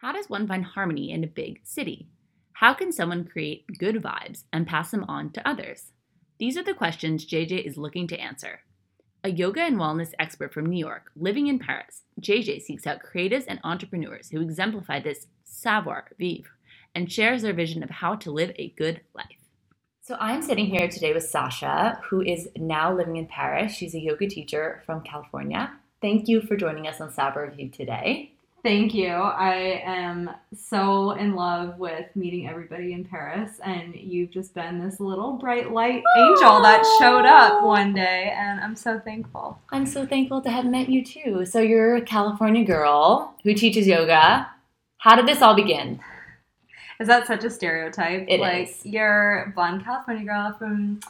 How does one find harmony in a big city? How can someone create good vibes and pass them on to others? These are the questions JJ is looking to answer. A yoga and wellness expert from New York, living in Paris, JJ seeks out creatives and entrepreneurs who exemplify this savoir vivre and shares their vision of how to live a good life. So I'm sitting here today with Sasha, who is now living in Paris. She's a yoga teacher from California. Thank you for joining us on Savoir Vivre today. Thank you. I am so in love with meeting everybody in Paris, and you've just been this little bright light angel that showed up one day, and I'm so thankful. I'm so thankful to have met you too. So, you're a California girl who teaches yoga. How did this all begin? Is that such a stereotype? It like is. you're a blonde California girl from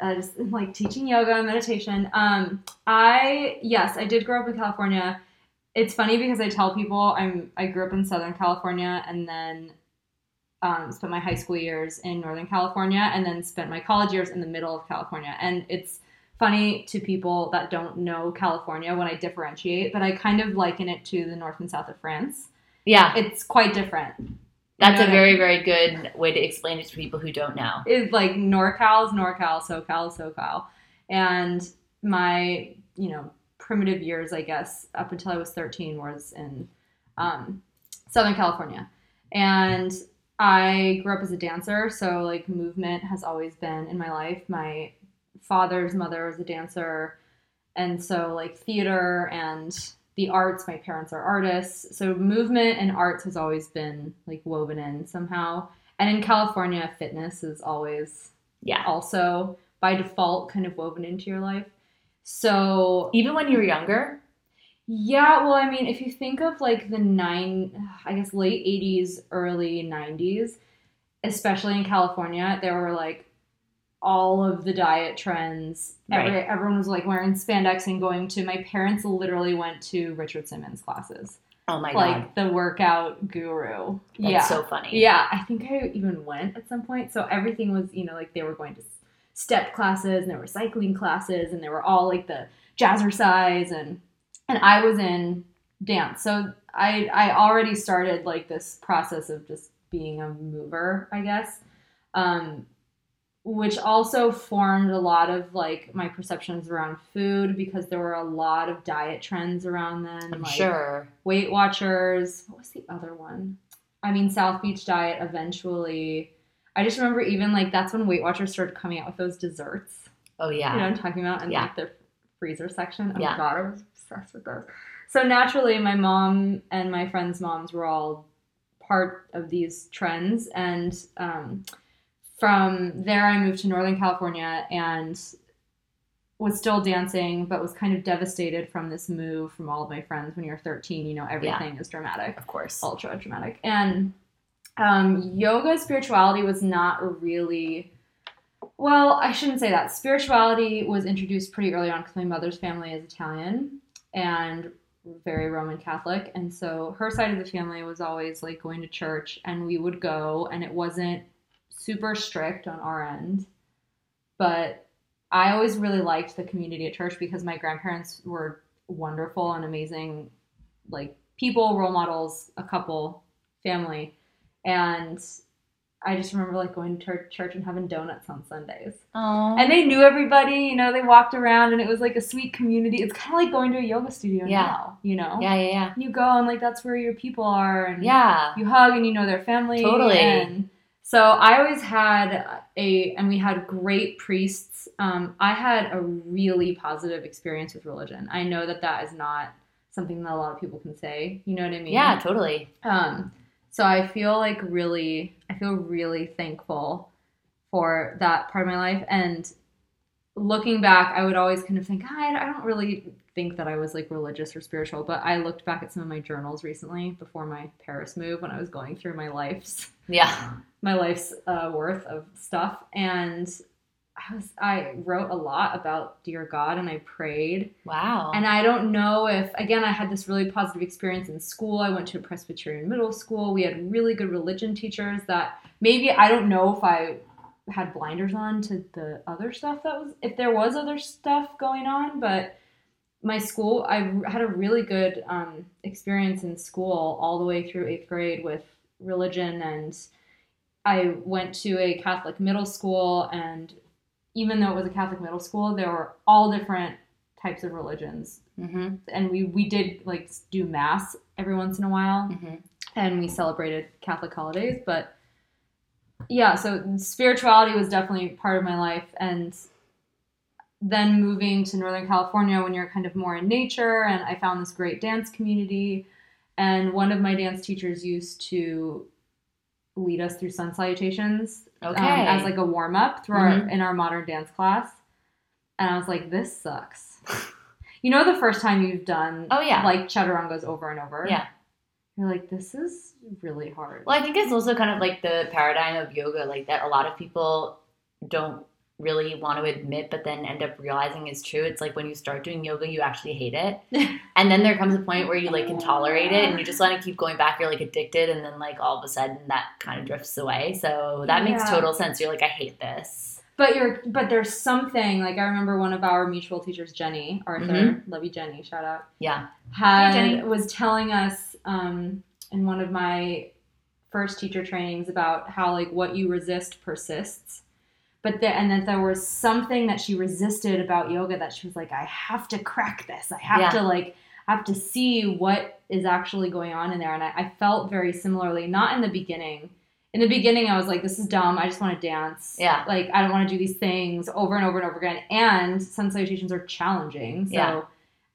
uh, just like teaching yoga and meditation. Um, I yes, I did grow up in California. It's funny because I tell people I'm I grew up in Southern California and then um, spent my high school years in Northern California and then spent my college years in the middle of California. And it's funny to people that don't know California when I differentiate, but I kind of liken it to the north and south of France. Yeah, It's quite different. You that's know a what I very, very good way to explain it to people who don't know. it's like NorCal's NorCal, SoCal, SoCal. And my, you know, primitive years, I guess, up until I was 13 was in um, Southern California. And I grew up as a dancer, so like movement has always been in my life. My father's mother was a dancer, and so like theater and the arts, my parents are artists. So movement and arts has always been like woven in somehow. And in California, fitness is always Yeah. also by default kind of woven into your life. So Even when you were mm-hmm. younger, yeah, well, I mean, if you think of like the nine, I guess late 80s, early 90s, especially in California, there were like all of the diet trends. Every, Right. Everyone was like wearing spandex and going to, my parents literally went to Richard Simmons classes, oh my like god, Like the workout guru. that's yeah. so funny. Yeah, I think I even went at some point. So everything was, you know, like they were going to step classes and there were cycling classes and they were all like the jazzercise and and I was in dance. So I I already started like this process of just being a mover, I guess. Um which also formed a lot of like my perceptions around food because there were a lot of diet trends around then. I'm like, sure. Weight Watchers. What was the other one? I mean, South Beach Diet eventually. I just remember even like that's when Weight Watchers started coming out with those desserts. Oh yeah. You know what I'm talking about? In Yeah. like their freezer section. Oh Yeah. god, I was obsessed with those. So naturally, my mom and my friends' moms were all part of these trends, and um, from there, I moved to Northern California and was still dancing, but was kind of devastated from this move from all of my friends. When you're 13, you know everything is dramatic of course. ultra dramatic. And um, yoga spirituality was not really. Well, I shouldn't say that. Spirituality was introduced pretty early on because my mother's family is Italian and very Roman Catholic. And so her side of the family was always like going to church, and we would go, and it wasn't super strict on our end. But I always really liked the community at church because my grandparents were wonderful and amazing, like people, role models, a couple, family, and I just remember like going to church, church and having donuts on Sundays. Oh. And they knew everybody, you know, they walked around and it was like a sweet community. It's kind of like going to a yoga studio Yeah. now, you know? yeah, yeah, yeah. You go and like that's where your people are and Yeah. you hug and you know their family. Totally. And so I always had a, and we had great priests. Um, I had a really positive experience with religion. I know that that is not something that a lot of people can say. You know what I mean? Yeah, totally. Um, so I feel like really, I feel really thankful for that part of my life. And looking back, I would always kind of think, I, I don't really think that I was like religious or spiritual, but I looked back at some of my journals recently before my Paris move when I was going through my life's Yeah. my life's uh, worth of stuff, and I was I wrote a lot about dear God, and I prayed. Wow. And I don't know if, again, I had this really positive experience in school. I went to a Presbyterian middle school. We had really good religion teachers that maybe, I don't know if I had blinders on to the other stuff that was, if there was other stuff going on, but my school, I had a really good um, experience in school all the way through eighth grade with religion. And I went to a Catholic middle school. And even though it was a Catholic middle school, there were all different types of religions. Mm-hmm. And we, we did like do mass every once in a while Mm-hmm. and we celebrated Catholic holidays. But yeah, so spirituality was definitely part of my life. And then moving to Northern California when you're kind of more in nature, and I found this great dance community. And one of my dance teachers used to lead us through sun salutations Okay. um, as like a warm up through our in our modern dance class. And I was like, this sucks. you know, the first time you've done Oh, yeah. like chaturangas over and over. Yeah. You're like, this is really hard. Well, I think it's also kind of like the paradigm of yoga, like that a lot of people don't really want to admit, but then end up realizing is true. It's like when you start doing yoga, you actually hate it. and then there comes a point where you like can tolerate it and you just want to keep going back. You're like addicted. And then like all of a sudden that kind of drifts away. So that makes Yeah. total sense. You're like, I hate this. But you're but there's something like I remember one of our mutual teachers, Jenny Arthur, Mhm. love you Jenny, shout out. Yeah. Had Jenny. was telling us um, in one of my first teacher trainings about how like what you resist persists. But the, and that there was something that she resisted about yoga that she was like, I have to crack this. I have Yeah. to like I have to see what is actually going on in there. And I, I felt very similarly, not in the beginning. In the beginning, I was like, this is dumb. I just want to dance. Yeah. Like, I don't want to do these things over and over and over again. And sun salutations are challenging. So Yeah.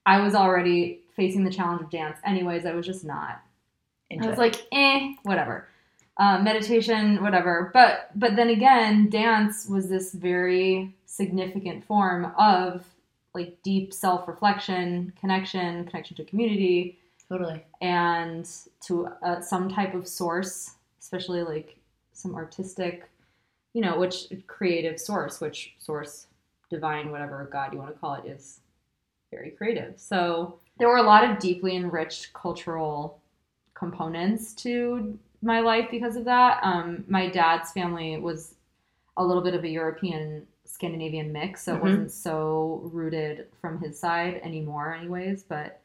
I was already facing the challenge of dance. Anyways, I was just not. Into I was it. like, eh, whatever. Uh, meditation, whatever. But but then again, dance was this very significant form of like deep self reflection, connection, connection to community, totally. and to uh, some type of source, especially like some artistic, you know, which creative source, which source, divine, whatever God you want to call it, is very creative. So there were a lot of deeply enriched cultural components to my life because of that. Um, my dad's family was a little bit of a European Scandinavian mix, so it Mhm. wasn't so rooted from his side anymore, anyways. But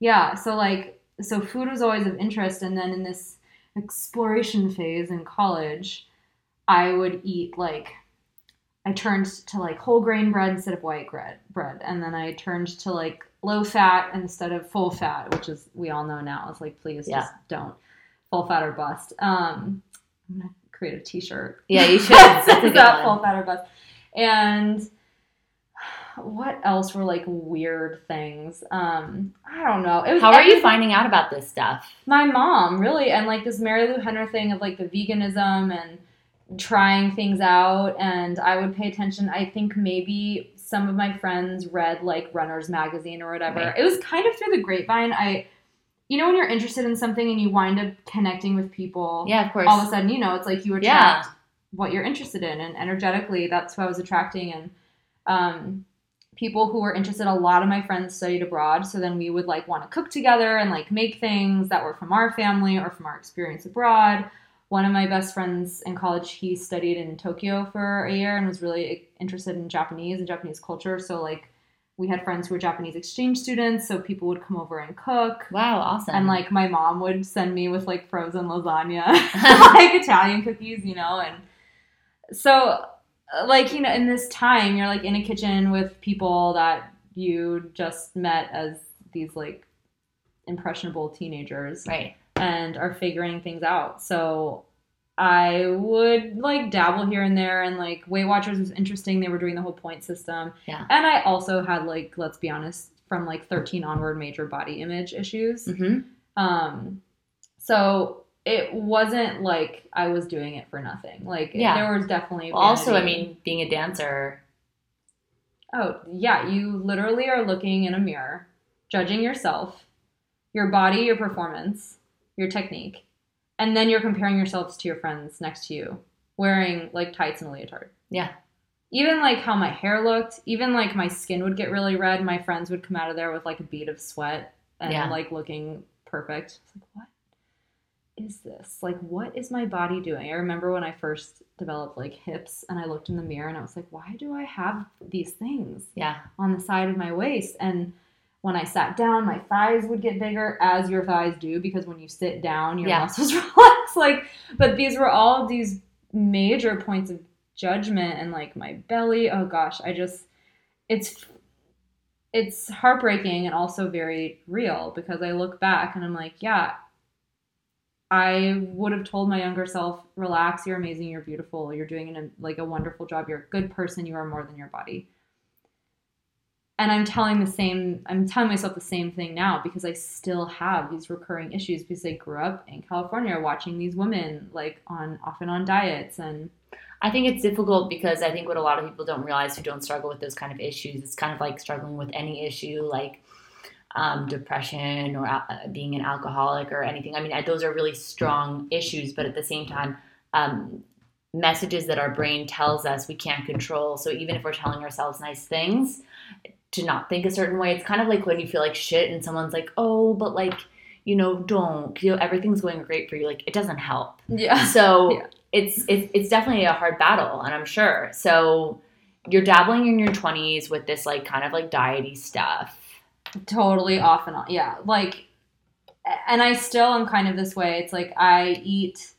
yeah, so like, so food was always of interest, and then in this exploration phase in college, I would eat like. I turned to like whole grain bread instead of white bread, bread, and then I turned to like low fat instead of full fat, which is we all know now. It's like please Yeah. just don't full fat or bust. Um, I'm gonna create a T-shirt. Yeah, you should. That's That full fat or bust. And what else were like weird things? Um, I don't know. It was How are you finding out about this stuff? my mom really and like this Marilu Henner thing of like the veganism and trying things out and i would pay attention i think maybe some of my friends read like runners magazine or whatever Right. it was kind of through the grapevine i you know when you're interested in something and you wind up connecting with people Yeah, of course. all of a sudden you know it's like you Yeah. attract what you're interested in and energetically that's what i was attracting and um people who were interested a lot of my friends studied abroad so then we would like want to cook together and like make things that were from our family or from our experience abroad one of my best friends in college he studied in tokyo for a year and was really interested in japanese and japanese culture so like we had friends who were japanese exchange students so people would come over and cook wow, awesome. and like my mom would send me with like frozen lasagna like italian cookies you know and so uh, like you know in this time you're like in a kitchen with people that you just met as these like impressionable teenagers right. and are figuring things out so i would like dabble here and there and like weight watchers was interesting they were doing the whole point system Yeah. and i also had like let's be honest from like 13 onward major body image issues hmm um, so it wasn't like I was doing it for nothing. Like Yeah. there was definitely Well, also, I mean, being a dancer, oh yeah, you literally are looking in a mirror, judging yourself, your body, your performance, your technique, and then you're comparing yourselves to your friends next to you wearing like tights and a leotard. Yeah. Even like how my hair looked, even like my skin would get really red. My friends would come out of there with like a bead of sweat and Yeah. like looking perfect. It's like, what is this? Like, what is my body doing? I remember when I first developed like hips and I looked in the mirror and I was like, why do I have these things yeah, on the side of my waist? And when I sat down, my thighs would get bigger, as your thighs do, because when you sit down, your Yeah. muscles relax. Like, but these were all these major points of judgment, and like my belly. Oh gosh, I just, it's, it's heartbreaking and also very real because I look back and I'm like, yeah, I would have told my younger self, relax, you're amazing, you're beautiful, you're doing an, like a wonderful job, you're a good person, you are more than your body. And I'm telling the same, I'm telling myself the same thing now because I still have these recurring issues because I grew up in California watching these women like on often on diets and I think it's difficult because I think what a lot of people don't realize who don't struggle with those kind of issues, it's kind of like struggling with any issue like um, depression or uh, being an alcoholic or anything. I mean, those are really strong issues, but at the same time, um, messages that our brain tells us we can't control. So even if we're telling ourselves nice things, to not think a certain way, it's kind of like when you feel like shit and someone's like, oh, but like, you know, don't, you know, everything's going great for you. Like, it doesn't help. yeah. So Yeah. it's, it's it's definitely a hard battle, and I'm sure. So you're dabbling in your 20s with this like kind of like diety stuff. totally off and on. Yeah, like, and I still am kind of this way. It's like I eat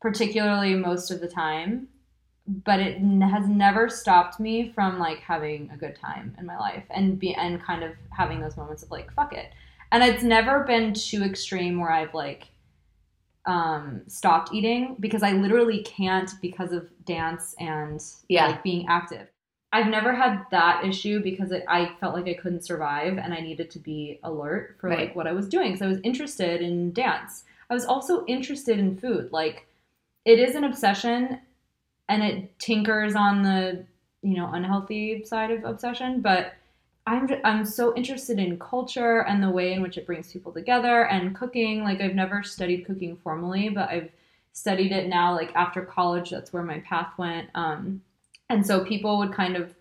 particularly most of the time, but it n- has never stopped me from like having a good time in my life and be and kind of having those moments of like fuck it. And it's never been too extreme where I've like um stopped eating because I literally can't because of dance and Yeah. like being active. I've never had that issue because it, I felt like I couldn't survive and I needed to be alert for Right. like what I was doing. So I was interested in dance. I was also interested in food. Like it is an obsession and it tinkers on the, you know, unhealthy side of obsession, but I'm I'm so interested in culture and the way in which it brings people together and cooking. Like I've never studied cooking formally, but I've studied it now like after college that's where my path went. Um and so people would kind of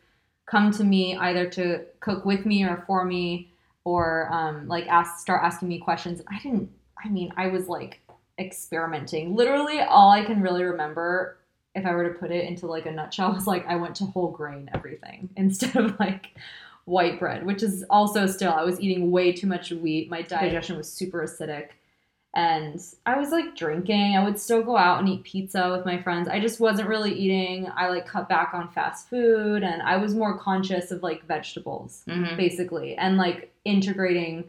come to me either to cook with me or for me or um, like ask start asking me questions i didn't i mean i was like experimenting literally all i can really remember if i were to put it into like a nutshell was like i went to whole grain everything instead of like white bread which is also still i was eating way too much wheat my digestion was super acidic and I was like drinking. I would still go out and eat pizza with my friends. I just wasn't really eating. I like cut back on fast food and I was more conscious of like vegetables Mm-hmm. basically and like integrating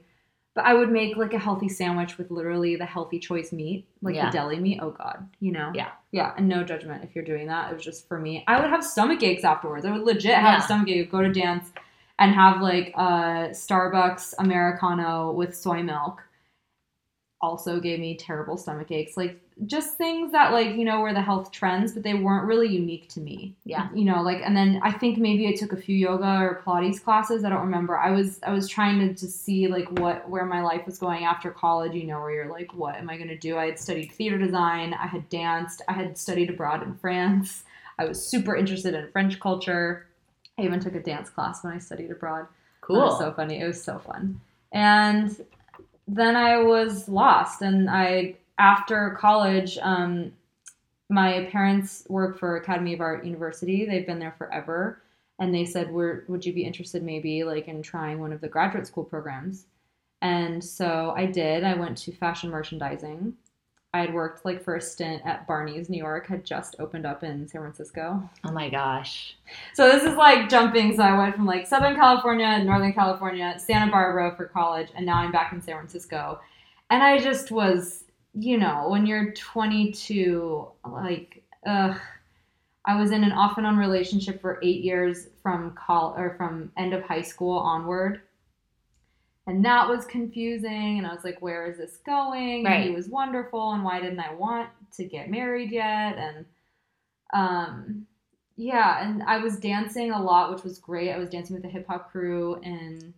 but I would make like a healthy sandwich with literally the healthy choice meat, like Yeah. the deli meat. Oh god, you know. Yeah. Yeah, and no judgment if you're doing that. It was just for me. I would have stomach aches afterwards. I would legit have Yeah. a stomach ache, go to dance and have like a Starbucks Americano with soy milk also gave me terrible stomach aches. Like just things that like, you know, were the health trends, but they weren't really unique to me. Yeah. You know, like and then I think maybe I took a few yoga or Pilates classes. I don't remember. I was I was trying to just see like what where my life was going after college, you know, where you're like, what am I gonna do? I had studied theater design, I had danced, I had studied abroad in France. I was super interested in French culture. I even took a dance class when I studied abroad. It Cool. was so funny. It was so fun. And then I was lost. And I, after college, um, my parents work for Academy of Art University. They've been there forever. And they said, We're, would you be interested maybe like in trying one of the graduate school programs? And so I did. I went to fashion merchandising. I had worked like for a stint at Barney's New York, had just opened up in San Francisco. oh my gosh. So this is like jumping. So I went from like Southern California, Northern California, Santa Barbara for college, and now I'm back in San Francisco. And I just was, you know, when you're 22, like, ugh. I was in an off and on relationship for eight years from col or from end of high school onward. And that was confusing. And I was like, where is this going? And he was wonderful. And why didn't I want to get married yet? And um, yeah, and I was dancing a lot, which was great. I was dancing with the hip hop crew and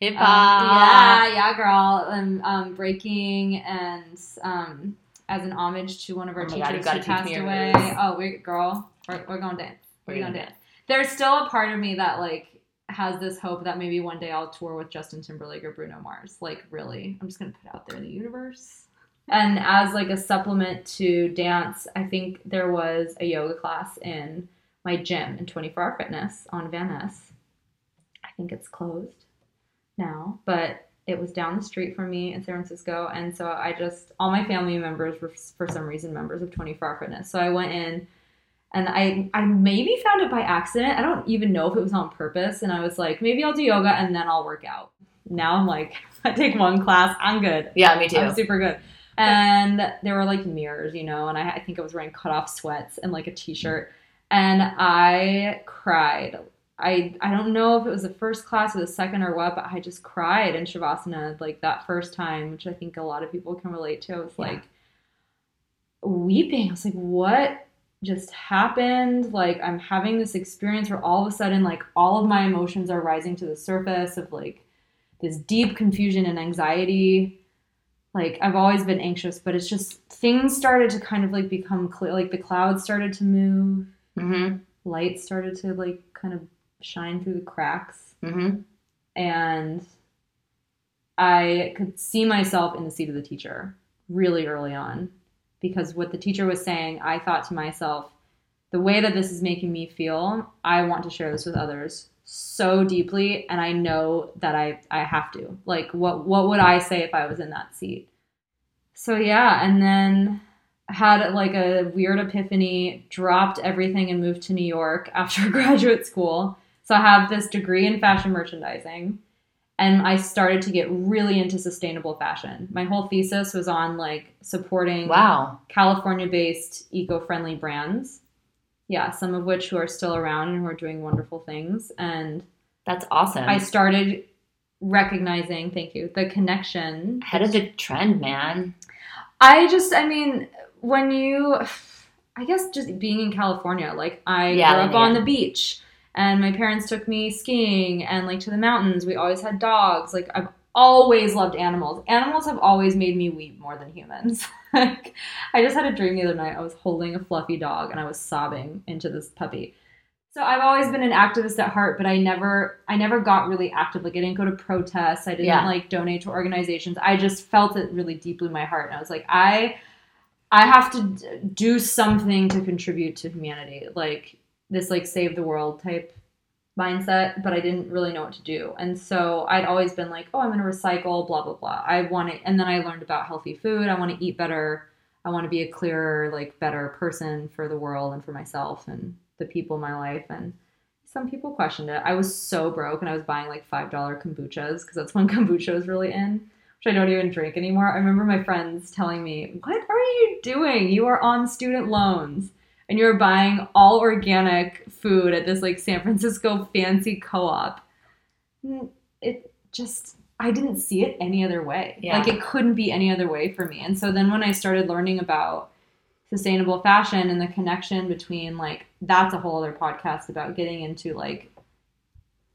Hip um, hop. yeah, yeah, girl, and um, breaking and um, as an homage to one of our Oh my God, teachers who passed away. Oh, we girl, we're, we're going to dance. We're We're gonna going to dance. There's still a part of me that like has this hope that maybe one day I'll tour with Justin Timberlake or Bruno Mars. Like really, I'm just gonna put out there in the universe. And as like a supplement to dance, I think there was a yoga class in my gym in 24 Hour Fitness on Van Ness. I think it's closed. now, but it was down the street from me in San Francisco. And so I just, all my family members were for some reason members of 24 Hour Fitness. So I went in and I, I maybe found it by accident. I don't even know if it was on purpose. And I was like, maybe I'll do yoga and then I'll work out. Now I'm like, I take one class, I'm good. Yeah, me too. I'm super good. And there were like mirrors, you know, and I, I think I was wearing cut off sweats and like a t shirt. And I cried. I I don't know if it was the first class or the second or what, but I just cried in Shavasana like that first time, which I think a lot of people can relate to. I was Yeah. like weeping. I was like, what just happened? Like I'm having this experience where all of a sudden like all of my emotions are rising to the surface of like this deep confusion and anxiety. Like I've always been anxious, but it's just things started to kind of like become clear. Like the clouds started to move, Mm-hmm. light started to like kind of shine through the cracks, Mm-hmm. and I could see myself in the seat of the teacher really early on because what the teacher was saying, I thought to myself, the way that this is making me feel, I want to share this with others so deeply and I know that I I have to. Like what what would I say if I was in that seat? So yeah, and then had like a weird epiphany, dropped everything and moved to New York after graduate school. So I have this degree in fashion merchandising and I started to get really into sustainable fashion. My whole thesis was on like supporting Wow. California based eco friendly brands. Yeah, some of which who are still around and who are doing wonderful things. And That's awesome. I started recognizing, thank you, the connection. Ahead of the trend, man. I just, I mean, when you, I guess just being in California, like I Yeah, grew up yeah. on the beach and my parents took me skiing and like to the mountains. We always had dogs. Like I've always loved animals. Animals have always made me weep more than humans. like I just had a dream the other night. I was holding a fluffy dog and I was sobbing into this puppy. So I've always been an activist at heart, but I never I never got really active. Like I didn't go to protests. I didn't Yeah. like donate to organizations. I just felt it really deeply in my heart. And I was like, I I have to do something to contribute to humanity. Like this like save the world type mindset, but I didn't really know what to do. And so I'd always been like, oh, I'm going to recycle, blah blah blah. I want to and then I learned about healthy food. I want to eat better. I want to be a clearer, like better person for the world and for myself and the people in my life and some people questioned it. I was so broke and I was buying like $5 kombuchas because that's when kombucha was really in, which I don't even drink anymore. I remember my friends telling me, What are you doing? You are on student loans and you're buying all organic food at this like San Francisco fancy co op. Mm, it just, I didn't see it any other way. Yeah. Like it couldn't be any other way for me. And so then when I started learning about sustainable fashion and the connection between like that's a whole other podcast about getting into like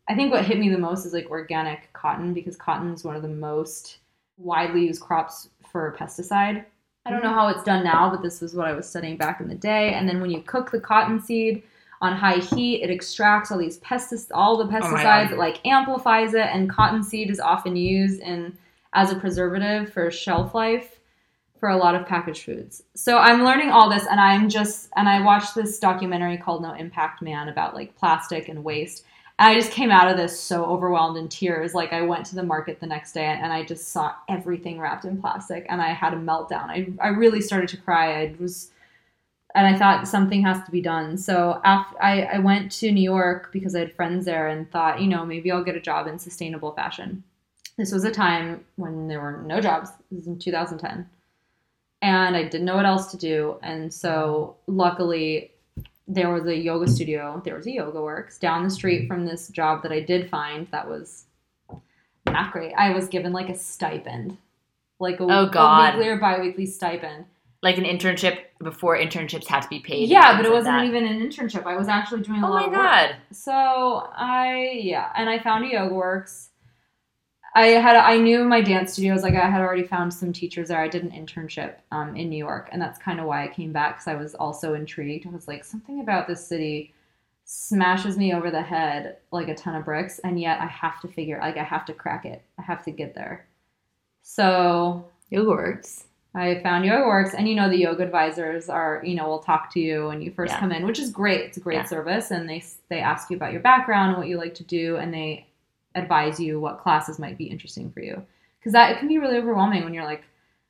I think what hit me the most is like organic cotton because cotton is one of the most widely used crops for pesticide. I don't know how it's done now, but this was what I was studying back in the day. And then when you cook the cotton seed on high heat, it extracts all these pesticides, all the oh pesticides, God. it like amplifies it. And cotton seed is often used in as a preservative for shelf life for a lot of packaged foods. So I'm learning all this and I'm just and I watched this documentary called No Impact Man about like plastic and waste. And I just came out of this so overwhelmed in tears. Like I went to the market the next day and I just saw everything wrapped in plastic and I had a meltdown. I I really started to cry. I was and I thought something has to be done. So after I, I went to New York because I had friends there and thought, you know, maybe I'll get a job in sustainable fashion. This was a time when there were no jobs. This was in 2010 and I didn't know what else to do. And so, luckily, there was a yoga studio. There was a Yoga Works down the street from this job that I did find that was not great. I was given like a stipend, like a, Oh, God. a weekly or biweekly stipend. Like an internship before internships had to be paid. Yeah, but it wasn't that. even an internship. I was actually doing a Oh lot my of work. god. So I yeah, and I found a yoga works. I had I knew my dance studios like I had already found some teachers there. I did an internship um, in New York, and that's kind of why I came back because I was also intrigued. I was like something about this city smashes me over the head like a ton of bricks, and yet I have to figure like I have to crack it. I have to get there. So It works. I found Yoga Works, and you know the yoga advisors are, you know, will talk to you when you first Yeah. come in, which is great. It's a great Yeah. service, and they they ask you about your background, and what you like to do, and they advise you what classes might be interesting for you. Because that it can be really overwhelming when you're like,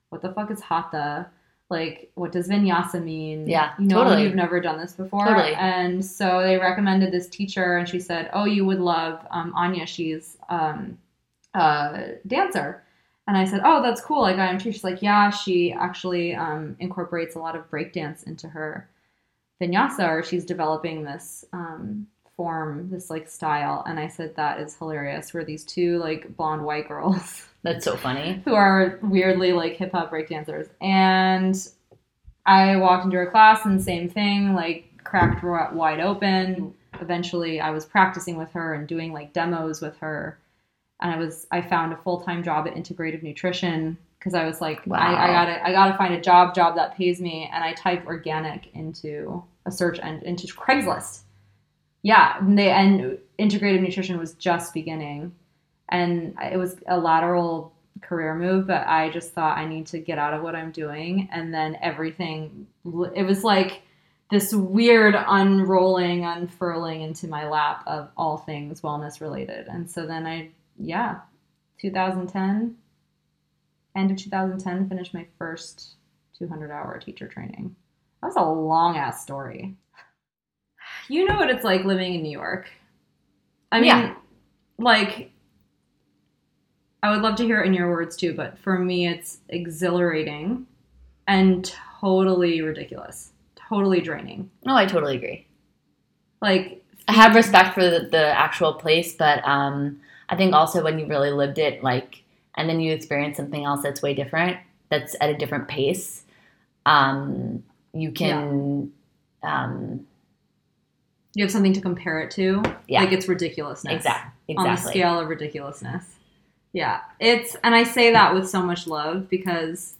what the fuck is hatha? Like, what does vinyasa mean? Yeah, you know, totally. you've never done this before. Totally. And so they recommended this teacher, and she said, "Oh, you would love um, Anya. She's um, a dancer." And I said, "Oh, that's cool. Like I am too." She's like, "Yeah, she actually um, incorporates a lot of breakdance into her vinyasa, or she's developing this um, form, this like style." And I said, "That is hilarious." We're these two like blonde white girls That's so funny. who are weirdly like hip hop breakdancers, and I walked into her class and same thing, like cracked wide open. Eventually, I was practicing with her and doing like demos with her and I was I found a full time job at Integrative Nutrition because I was like Wow. I, I gotta I gotta find a job job that pays me and I typed organic into a search and into Craigslist. Yeah, and they and Integrative Nutrition was just beginning, and it was a lateral career move, but I just thought I need to get out of what I'm doing, and then everything it was like this weird unrolling, unfurling into my lap of all things wellness related. And so then I, yeah, 2010, end of 2010, finished my first 200 hour teacher training. That was a long ass story. You know what it's like living in New York. I mean, Yeah. like, I would love to hear it in your words too, but for me, it's exhilarating and totally ridiculous, totally draining. No, I totally agree. Like, I have respect for the, the actual place, but um, I think also when you really lived it, like, and then you experience something else that's way different, that's at a different pace, um, you can, um, you have something to compare it to. yeah, Like, it's ridiculousness. exactly, On the scale of ridiculousness. Yeah. It's, and I say that with so much love because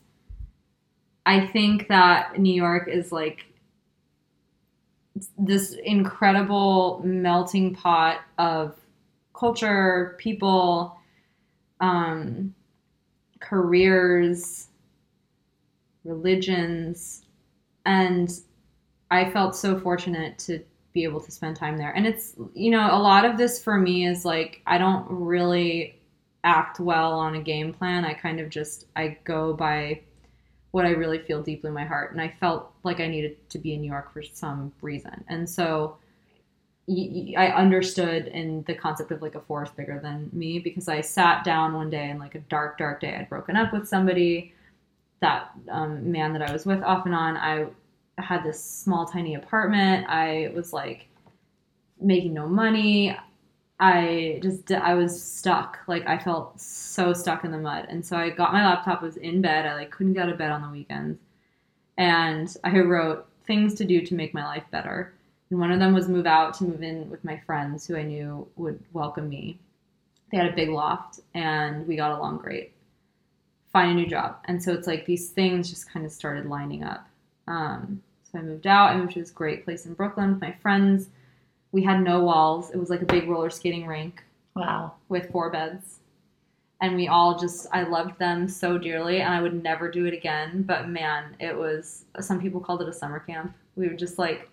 I think that New York is like this incredible melting pot of culture, people, um, careers, religions, and I felt so fortunate to be able to spend time there. And it's, you know, a lot of this for me is like I don't really act well on a game plan. I kind of just I go by what I really feel deeply in my heart. And I felt like I needed to be in New York for some reason. And so I understood in the concept of like a force bigger than me because I sat down one day and like a dark, dark day. I'd broken up with somebody, that um, man that I was with off and on. I had this small, tiny apartment. I was like making no money. I just I was stuck. Like I felt so stuck in the mud. And so I got my laptop, was in bed. I like couldn't get out of bed on the weekends. And I wrote things to do to make my life better. And one of them was move out to move in with my friends who I knew would welcome me. They had a big loft and we got along great. Find a new job. And so it's like these things just kind of started lining up. Um, so I moved out. I moved to this great place in Brooklyn with my friends. We had no walls. It was like a big roller skating rink Wow. with four beds. And we all just, I loved them so dearly, and I would never do it again. But man, it was, some people called it a summer camp. We were just like,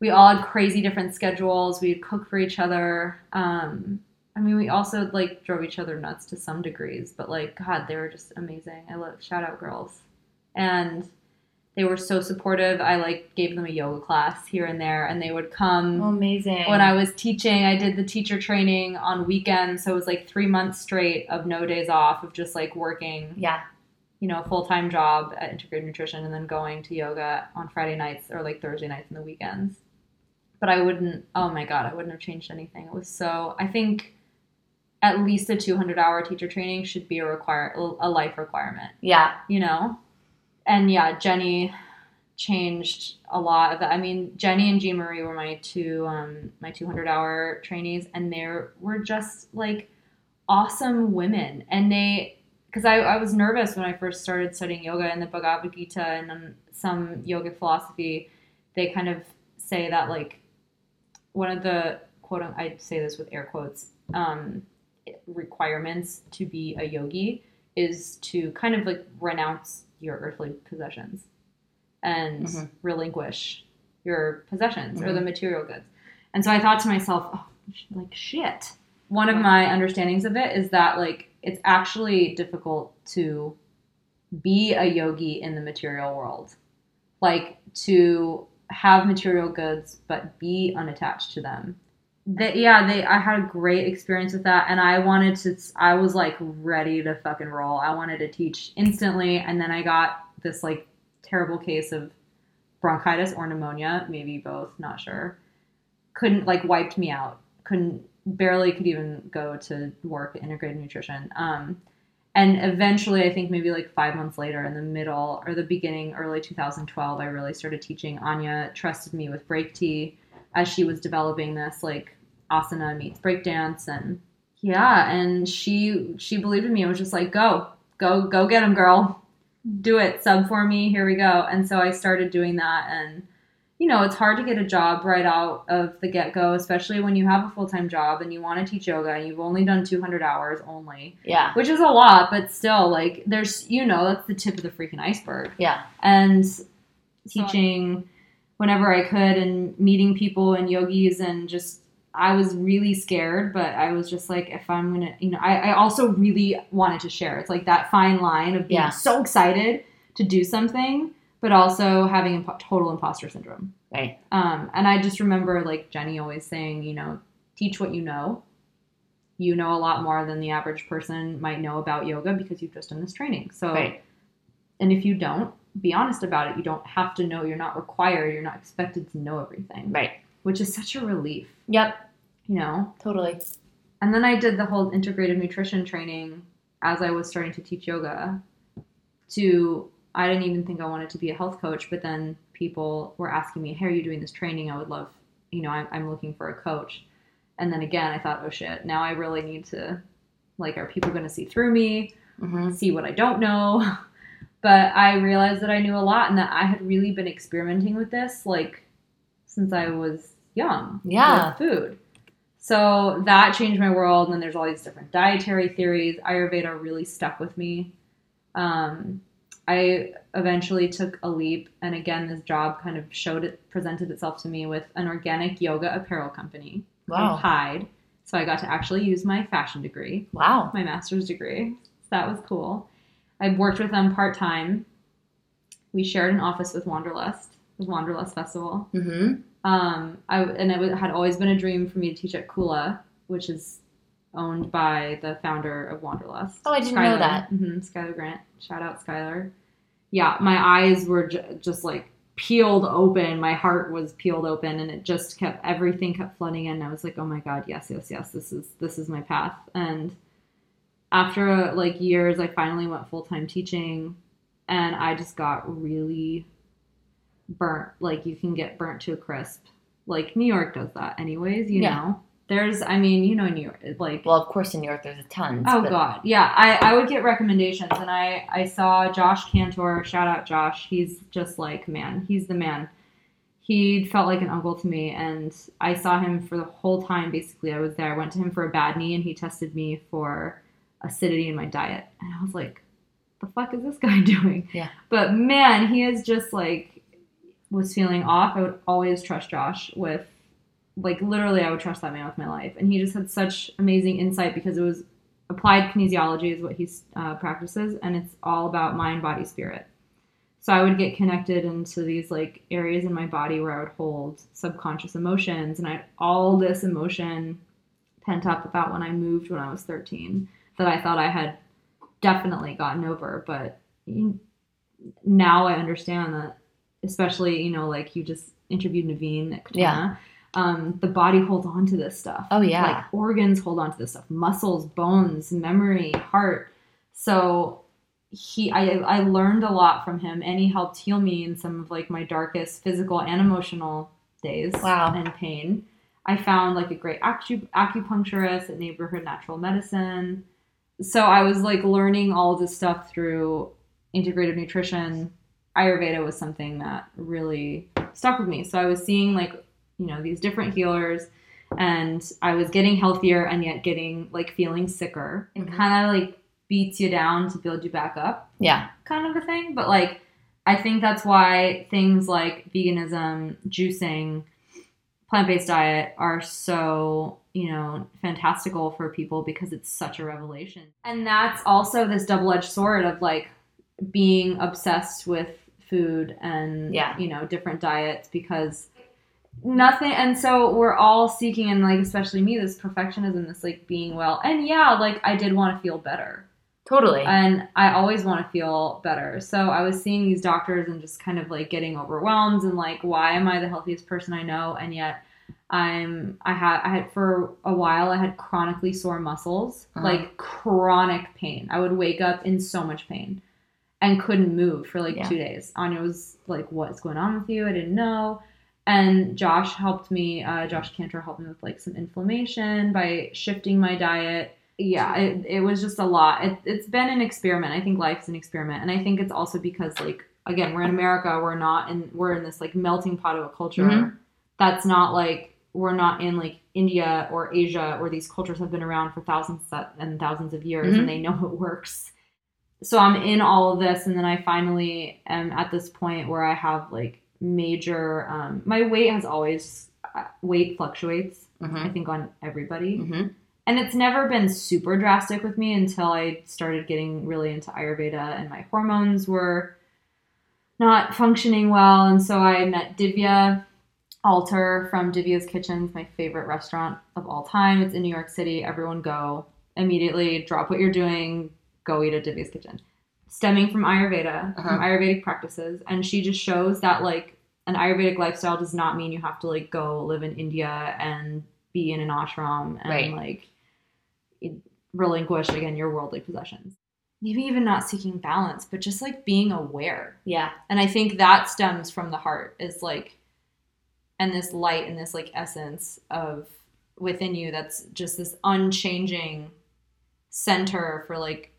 we all had crazy different schedules. We'd cook for each other. Um, I mean, we also like drove each other nuts to some degrees, but like, God, they were just amazing. I love, shout out girls. And they were so supportive. I like gave them a yoga class here and there, and they would come oh, amazing. when I was teaching, I did the teacher training on weekends, so it was like three months straight of no days off of just like working, yeah, you know, a full time job at Integrative Nutrition and then going to yoga on Friday nights or like Thursday nights and the weekends. But I wouldn't, oh my God, I wouldn't have changed anything. It was so, I think at least a 200 hour teacher training should be a require a life requirement yeah, you know? And yeah, Jenny changed a lot of that. I mean, Jenny and Jean Marie were my two um my 200 hour trainees and they were just like awesome women. And they because I, I was nervous when I first started studying yoga and the Bhagavad Gita and um, some yogic philosophy, they kind of say that like one of the quote I say this with air quotes um, requirements to be a yogi is to kind of like renounce your earthly possessions and Mhm. relinquish your possessions or the Mhm. material goods. And so I thought to myself, oh, like shit. one of my understandings of it is that like it's actually difficult to be a yogi in the material world. Like to have material goods but be unattached to them. That yeah, they I had a great experience with that and I wanted to I was like ready to fucking roll. I wanted to teach instantly and then I got this like terrible case of bronchitis or pneumonia, maybe both, not sure. Couldn't like wiped me out. Couldn't barely could even go to work at integrative nutrition. Um, and eventually, I think maybe like five months later, in the middle or the beginning, early 2012, I really started teaching. Anya trusted me with break tea as she was developing this like asana meets breakdance, and yeah, and she she believed in me. It was just like, go, go, go, get him, girl, do it, sub for me, here we go. And so I started doing that, and you know, it's hard to get a job right out of the get go, especially when you have a full time job and you want to teach yoga and you've only done 200 hours only, Yeah. which is a lot, but still, like, there's, you know, that's the tip of the freaking iceberg. Yeah. And teaching whenever I could and meeting people and yogis and just, I was really scared, but I was just like, if I'm gonna, you know, I, I also really wanted to share. It's like that fine line of being Yeah. so excited to do something, but also having impo- total imposter syndrome. Right. Um, and I just remember like Jenny always saying, you know, teach what you know. You know a lot more than the average person might know about yoga because you've just done this training. So, Right. and if you don't, be honest about it. You don't have to know. You're not required. You're not expected to know everything, Right. which is such a relief, Yep. you know? Totally. And then I did the whole integrative nutrition training as I was starting to teach yoga. To I didn't even think I wanted to be a health coach, but then people were asking me, "Hey, are you doing this training? I would love, you know, I'm, I'm looking for a coach." And then again, I thought, "Oh shit! Now I really need to, like, are people going to see through me, hmm see what I don't know?" But I realized that I knew a lot and that I had really been experimenting with this, like, since I was young Yeah. with food. So that changed my world. And then there's all these different dietary theories. Ayurveda really stuck with me. Um, I eventually took a leap, and again, this job kind of showed it, presented itself to me with an organic yoga apparel company Wow. Hyde. So I got to actually use my fashion degree, Wow. my master's degree. So that was cool. I worked with them part time. We shared an office with Wanderlust, with Wanderlust Festival. Mm-hmm. Um, I and it was, had always been a dream for me to teach at Kula, which is owned by the founder of Wanderlust. Oh, I didn't know that. hmm Schuyler Grant. Shout out Schuyler. Yeah, my eyes were j- just like peeled open. My heart was peeled open, and it just kept everything kept flooding in. I was like, oh my god, yes, yes, yes. This is this is my path. And after like years, I finally went full time teaching, and I just got really burnt. Like you can get burnt to a crisp. Like New York does that, anyways. You Yeah. know, there's. I mean, you know, New York. Like Well, of course, in New York, there's a ton. Oh but- God, yeah. I, I would get recommendations, and I I saw Josh Cantor. Shout out Josh. He's just like man. He's the man. He felt like an uncle to me, and I saw him for the whole time. Basically, I was there. I went to him for a bad knee, and he tested me for acidity in my diet, and I was like, "The fuck is this guy doing?" Yeah. But man, he is just like was feeling off. I would always trust Josh with like literally I would trust that man with my life. And he just had such amazing insight because it was applied kinesiology is what he uh, practices, and it's all about mind, body, spirit. So I would get connected into these like areas in my body where I would hold subconscious emotions, and I had all this emotion pent up about when I moved when I was 13 that I thought I had definitely gotten over, but now I understand that, especially you know like you just interviewed Naveen at Katana. Yeah. Um, the body holds on to this stuff. Oh, yeah. Like organs hold on to this stuff, muscles, bones, memory, heart. So he, I, I learned a lot from him, and he helped heal me in some of like my darkest physical and emotional days Wow. and pain. I found like a great acu- acupuncturist at Neighborhood Natural Medicine. So I was like learning all this stuff through integrative nutrition. Ayurveda was something that really stuck with me. So I was seeing like, you know, these different healers and I was getting healthier and yet getting like feeling sicker and kind of like beats you down to build you back up Yeah. kind of a thing. But like, I think that's why things like veganism, juicing, plant-based diet are so you know fantastical for people because it's such a revelation. And that's also this double-edged sword of like being obsessed with food and Yeah. you know different diets because nothing and so we're all seeking and like especially me this perfectionism this like being well. And yeah like i did want to feel better Totally. and I always want to feel better. So I was seeing these doctors and just kind of like getting overwhelmed and like, why am I the healthiest person I know? And yet I'm I had I had for a while I had chronically sore muscles, Uh-huh. like chronic pain. I would wake up in so much pain and couldn't move for like Yeah. two days. Anya was like, "What's going on with you?" I didn't know. And Josh helped me. Uh, Josh Cantor helped me with like some inflammation by shifting my diet. Yeah, it, it was just a lot. It, it's been an experiment. I think life's an experiment, and I think it's also because like again, we're in America. We're not in. We're in this like melting pot of a culture Mhm. that's not like we're not in like India or Asia where these cultures have been around for thousands and thousands of years Mhm. and they know it works. So I'm in all of this, and then I finally am at this point where I have like major. Um, my weight has always uh, weight fluctuates. I Mhm. think on everybody, Mhm. And it's never been super drastic with me until I started getting really into Ayurveda and my hormones were not functioning well. And so I met Divya Alter from Divya's Kitchens, my favorite restaurant of all time. It's in New York City. Everyone go immediately, drop what you're doing, go eat at Divya's Kitchen. Stemming from Ayurveda, Uh-huh. from Ayurvedic practices. And she just shows that like an Ayurvedic lifestyle does not mean you have to like go live in India and be in an ashram and Right. like relinquish again your worldly possessions. Maybe even not seeking balance, but just like being aware. Yeah. And I think that stems from the heart is like and this light and this like essence of within you that's just this unchanging center for like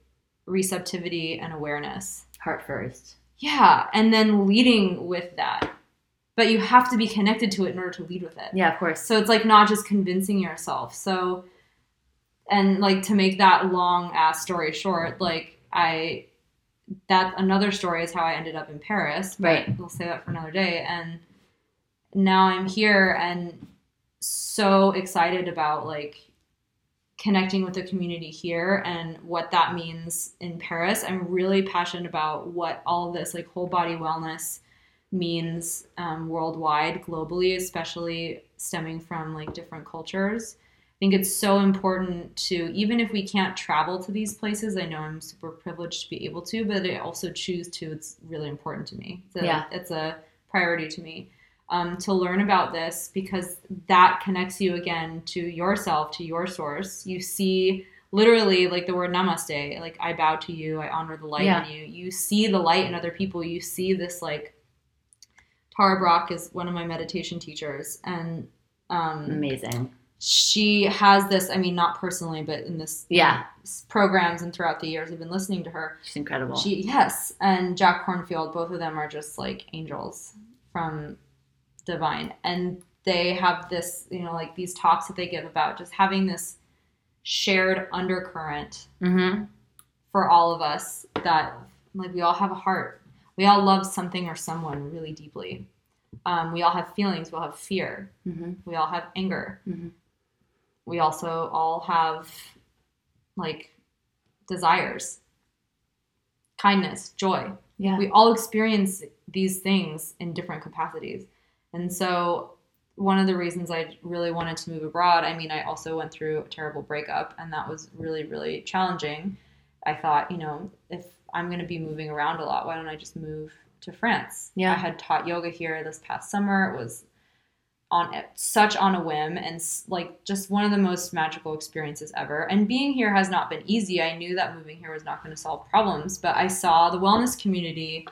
receptivity and awareness. Heart first. Yeah, and then leading with that. But you have to be connected to it in order to lead with it. Yeah, of course. So it's like not just convincing yourself. So, and like to make that long ass story short, like I, that another story is how I ended up in Paris. Right. We'll say that for another day. And now I'm here and so excited about like connecting with the community here and what that means in Paris. I'm really passionate about what all this like whole body wellness means um, worldwide, globally, especially stemming from like different cultures. I think it's so important to, even if we can't travel to these places, I know I'm super privileged to be able to, but I also choose to. It's really important to me. A, Yeah. it's a priority to me um, to learn about this because that connects you again to yourself, to your source. You see literally like the word namaste, like I bow to you, I honor the light Yeah. in you. You see the light in other people. You see this like Tara Brach is one of my meditation teachers and um, Amazing. She has this i mean not personally but in this Yeah. programs and throughout the years i've been listening to her She's incredible. she yes and jack Kornfield both of them are just like angels from divine and they have this you know like these talks that they give about just having this shared undercurrent mm-hmm. for all of us that like we all have a heart we all love something or someone really deeply um, we all have feelings we all have fear Mm-hmm. we all have anger. Mhm. We also all have like desires, kindness, joy. Yeah. We all experience these things in different capacities. And so, one of the reasons I really wanted to move abroad, I mean, I also went through a terrible breakup, and that was really, really challenging. I thought, you know, if I'm going to be moving around a lot, why don't I just move to France? Yeah. I had taught yoga here this past summer. It was on such on a whim and like just one of the most magical experiences ever. And being here has not been easy. I knew that moving here was not going to solve problems, but I saw the wellness community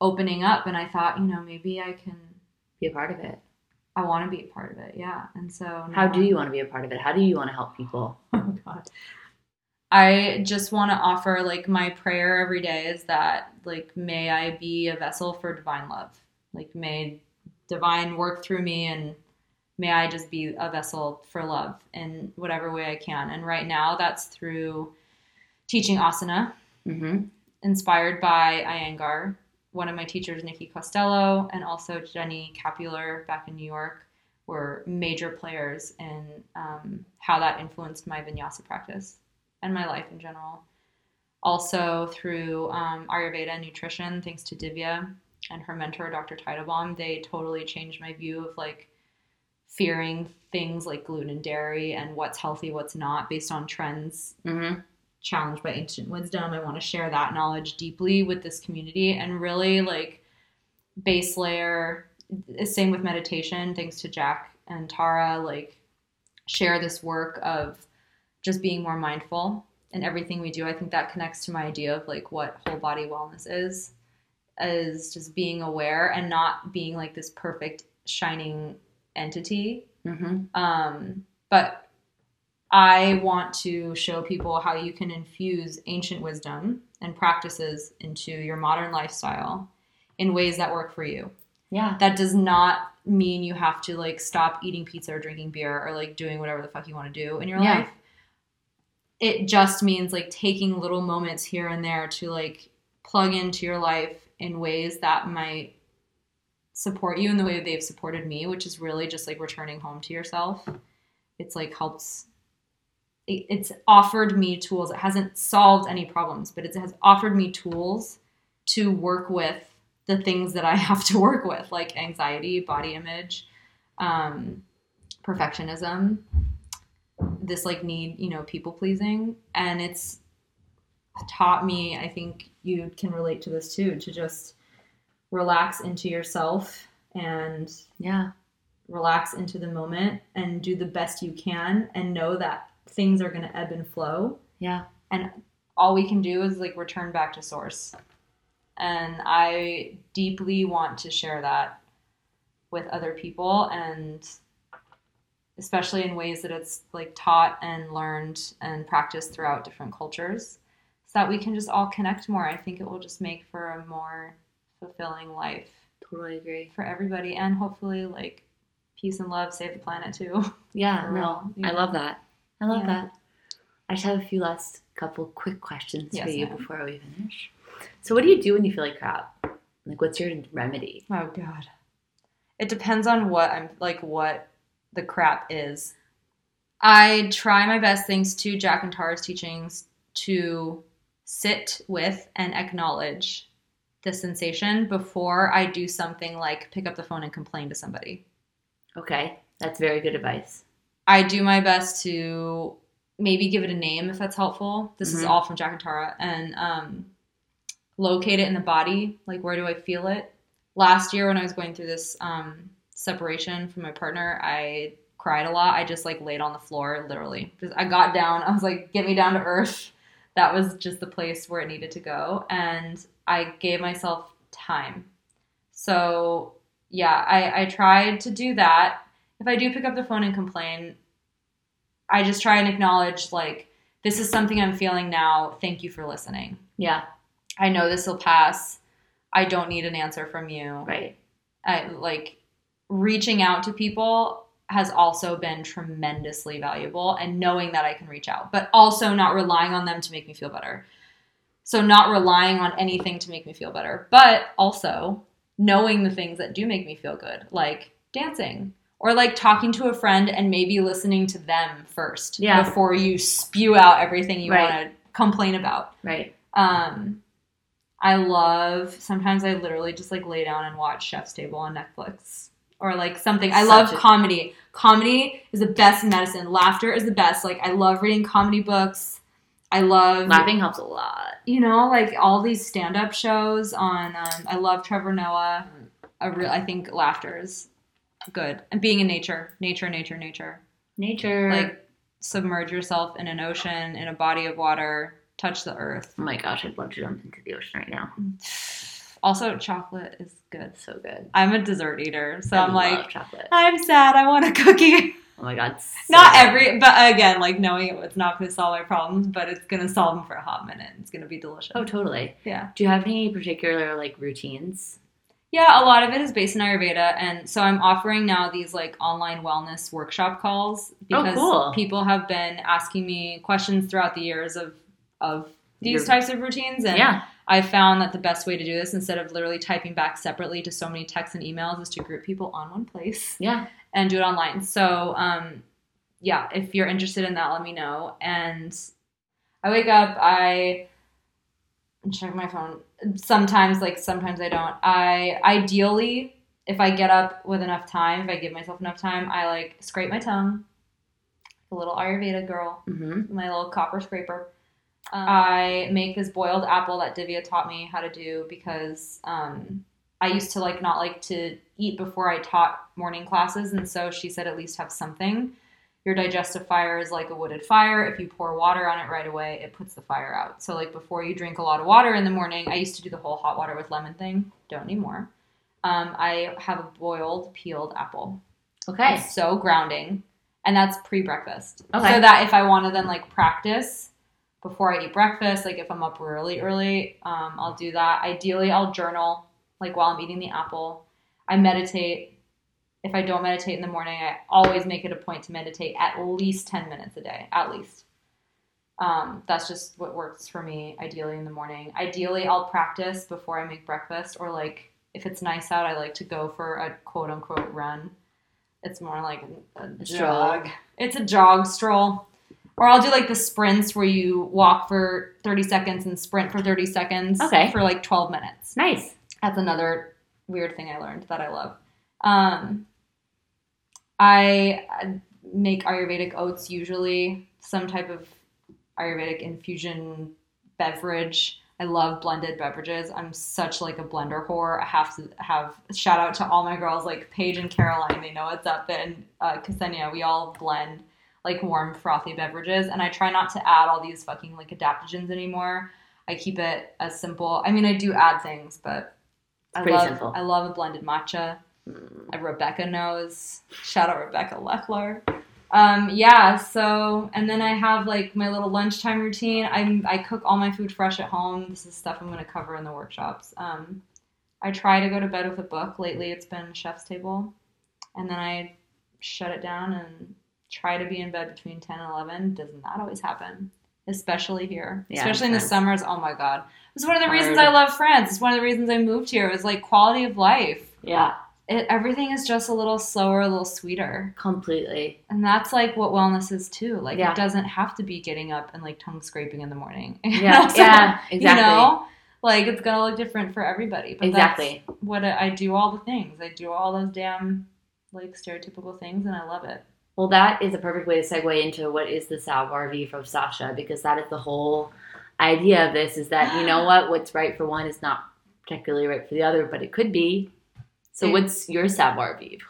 opening up and I thought, you know, maybe I can Be a part of it. I want to be a part of it. Yeah. And so How do you want to be a part of it? How do you want to help people? Oh god. I just want to offer like my prayer every day is that like may I be a vessel for divine love. Like may divine work through me and may I just be a vessel for love in whatever way I can. And right now that's through teaching asana, Mm-hmm. inspired by Iyengar, one of my teachers, Nikki Costello, and also Jenny Capular back in New York, were major players in um, how that influenced my vinyasa practice and my life in general. Also, through um, Ayurveda and nutrition, thanks to Divya and her mentor, Dr. Teitelbaum, they totally changed my view of like fearing things like gluten and dairy and what's healthy, what's not, based on trends Mm-hmm. challenged by ancient wisdom. I want to share that knowledge deeply with this community and really like base layer. Same with meditation, thanks to Jack and Tara, like share this work of just being more mindful in everything we do. I think that connects to my idea of like what whole body wellness is, is just being aware and not being like this perfect shining entity Mm-hmm. um, but I want to show people how you can infuse ancient wisdom and practices into your modern lifestyle in ways that work for you. Yeah. That does not mean you have to like stop eating pizza or drinking beer or like doing whatever the fuck you want to do in your Yeah. life. It just means like taking little moments here and there to like plug into your life in ways that might support you in the way they've supported me, which is really just like returning home to yourself. It's like helps. it- It's offered me tools. It hasn't solved any problems, but it has offered me tools to work with the things that I have to work with, like anxiety, body image, um, perfectionism, this like need, you know, people pleasing. And it's taught me, I think you can relate to this too, to just relax into yourself and Yeah. relax into the moment and do the best you can and know that things are going to ebb and flow Yeah. and all we can do is like return back to source and i deeply want to share that with other people and especially in ways that it's like taught and learned and practiced throughout different cultures so that we can just all connect more i think it will just make for a more fulfilling life Totally agree. for everybody and hopefully like peace and love save the planet too Yeah. For No. real. I love that. I love Yeah. that. I just have a few last couple quick questions Yes, for you ma'am. before we finish. So, what do you do when you feel like crap? Like, what's your remedy? Oh god. It depends on what I'm like what the crap is. I try my best thanks to Jack and Tara's teachings to sit with and acknowledge the sensation before I do something like pick up the phone and complain to somebody. Okay. That's very good advice. I do my best to maybe give it a name if that's helpful. This is Mhm. all from Jack and Tara and um, locate it in the body. Like where do I feel it? Last year when I was going through this um, separation from my partner, I cried a lot. I just like laid on the floor, literally. Just I got down. I was like, get me down to earth. That was just the place where it needed to go, and I gave myself time. So yeah, I, I tried to do that. If I do pick up the phone and complain, I just try and acknowledge like this is something I'm feeling now. Thank you for listening. Yeah. I know this will pass. I don't need an answer from you. Right. I like reaching out to people has also been tremendously valuable and knowing that I can reach out, but also not relying on them to make me feel better. So not relying on anything to make me feel better, but also knowing the things that do make me feel good, like dancing or like talking to a friend and maybe listening to them first Yeah. before you spew out everything you Right. want to complain about. Right. Um, I love sometimes I literally just like lay down and watch Chef's Table on Netflix or like something. I Such love a- comedy. Comedy is the best medicine. Laughter is the best. Like I love reading comedy books. I love Laughing helps a lot. you know like all these stand up shows on. Um, I love Trevor Noah. I re- I think laughter is good and being in nature, nature, nature, nature. Nature. Like submerge yourself in an ocean, in a body of water, touch the earth. oh my gosh, I'd love to jump into the ocean right now. Also, chocolate is good. So good. I'm a dessert eater, so I I'm love like, chocolate. I'm sad. I want a cookie. Oh my god. so not good. every, but again, like knowing it, it's not going to solve my problems, but it's going to solve them for a hot minute. It's going to be delicious. Oh, totally. yeah, Do you have any particular like routines? yeah. A lot of it is based in Ayurveda, and so I'm offering now these like online wellness workshop calls oh, because cool. people have been asking me questions throughout the years of of these Your- types of routines, and Yeah. I found that the best way to do this, instead of literally typing back separately to so many texts and emails, is to group people on one place Yeah. and do it online. So, um, yeah, if you're interested in that, let me know. And I wake up, I check my phone. Sometimes, like sometimes I don't. I ideally, if I get up with enough time, if I give myself enough time, I like scrape my tongue, a little Ayurveda girl, Mm-hmm. my little copper scraper. Um, I make this boiled apple that Divya taught me how to do because um, I used to like not like to eat before I taught morning classes, and so she said at least have something. Your digestive fire is like a wooded fire. If you pour water on it right away, it puts the fire out. So like before you drink a lot of water in the morning, I used to do the whole hot water with lemon thing. Don't anymore. Um, I have a boiled peeled apple. Okay. It's so grounding. And that's pre breakfast. Okay. So that if I want to then like practice before I eat breakfast, like if I'm up really early, um, I'll do that. Ideally, I'll journal like while I'm eating the apple. I meditate. If I don't meditate in the morning, I always make it a point to meditate at least 10 minutes a day, at least. Um, that's just what works for me, ideally in the morning. Ideally, I'll practice before I make breakfast, or like if it's nice out, I like to go for a quote unquote run. It's more like a A stroll. jog. It's a jog stroll. Or I'll do like the sprints where you walk for 30 seconds and sprint for 30 seconds Okay. for like 12 minutes. Nice. That's another weird thing I learned that I love. Um, I uh, make Ayurvedic oats usually, some type of Ayurvedic infusion beverage. I love blended beverages. I'm such like a blender whore. I have to have shout out to all my girls like Paige and Caroline. They know what's up. And uh, Ksenia, we all blend like warm frothy beverages. And I try not to add all these fucking like adaptogens anymore. I keep it as simple. I mean, I do add things, but I love simple. I love a blended matcha. Mm. Rebecca knows. Shout out Rebecca Lechler. Um, yeah, so and then I have like my little lunchtime routine. I I cook all my food fresh at home. This is stuff I'm going to cover in the workshops. Um, I try to go to bed with a book. Lately, it's been Chef's Table, and then I shut it down and try to be in bed between ten and eleven. Does not always happen, especially here, Yeah, especially in the summers. Oh my god, it's one of the Hard. reasons I love France. It's one of the reasons I moved here. It was like quality of life Yeah. it, everything is just a little slower, a little sweeter. Completely. And that's like what wellness is too. Like Yeah. it doesn't have to be getting up and like tongue scraping in the morning. Yeah. So, yeah. Exactly. You know, like it's gonna look different for everybody. But exactly. What I, I do all the things. I do all those damn like stereotypical things, and I love it. Well, that is a perfect way to segue into what is the savoir vivre of Sasha, because that is the whole idea of this is that, you know what, what's right for one is not particularly right for the other, but it could be. So, It- what's your savoir vivre?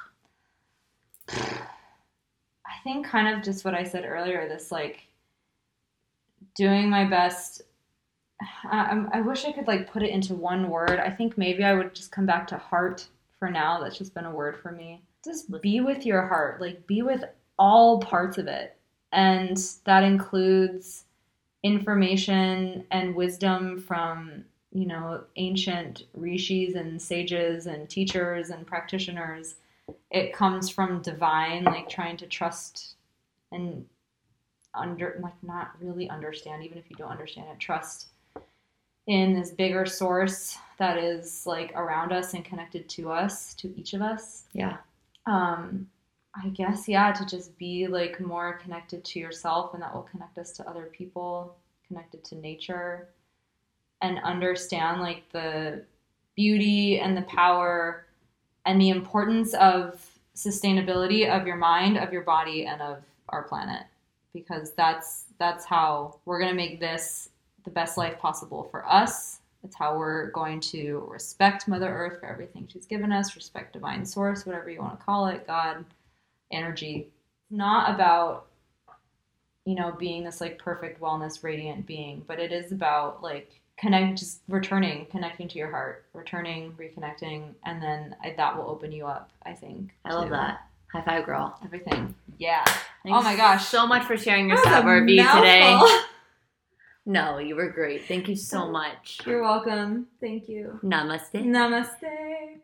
I think kind of just what I said earlier. This like doing my best. I, I wish I could like put it into one word. I think maybe I would just come back to heart for now. That's just been a word for me. Just be with your heart. Like be with all parts of it, and that includes information and wisdom from you know ancient rishis and sages and teachers and practitioners it comes from divine like trying to trust and under like not really understand even if you don't understand it trust in this bigger source that is like around us and connected to us to each of us Yeah. Um i guess yeah to just be like more connected to yourself and that will connect us to other people connected to nature and understand like the beauty and the power and the importance of sustainability of your mind of your body and of our planet. Because that's that's how we're going to make this the best life possible for us it's how we're going to respect mother earth for everything she's given us respect divine source whatever you want to call it god energy not about you know being this like perfect wellness radiant being but it is about like connect just returning connecting to your heart returning reconnecting and then I, that will open you up i think I love that. High five, girl. everything yeah Thanks oh my gosh. So much for sharing your a savoir today. No, you were great. Thank you so oh, much. you're welcome thank you Namaste. namaste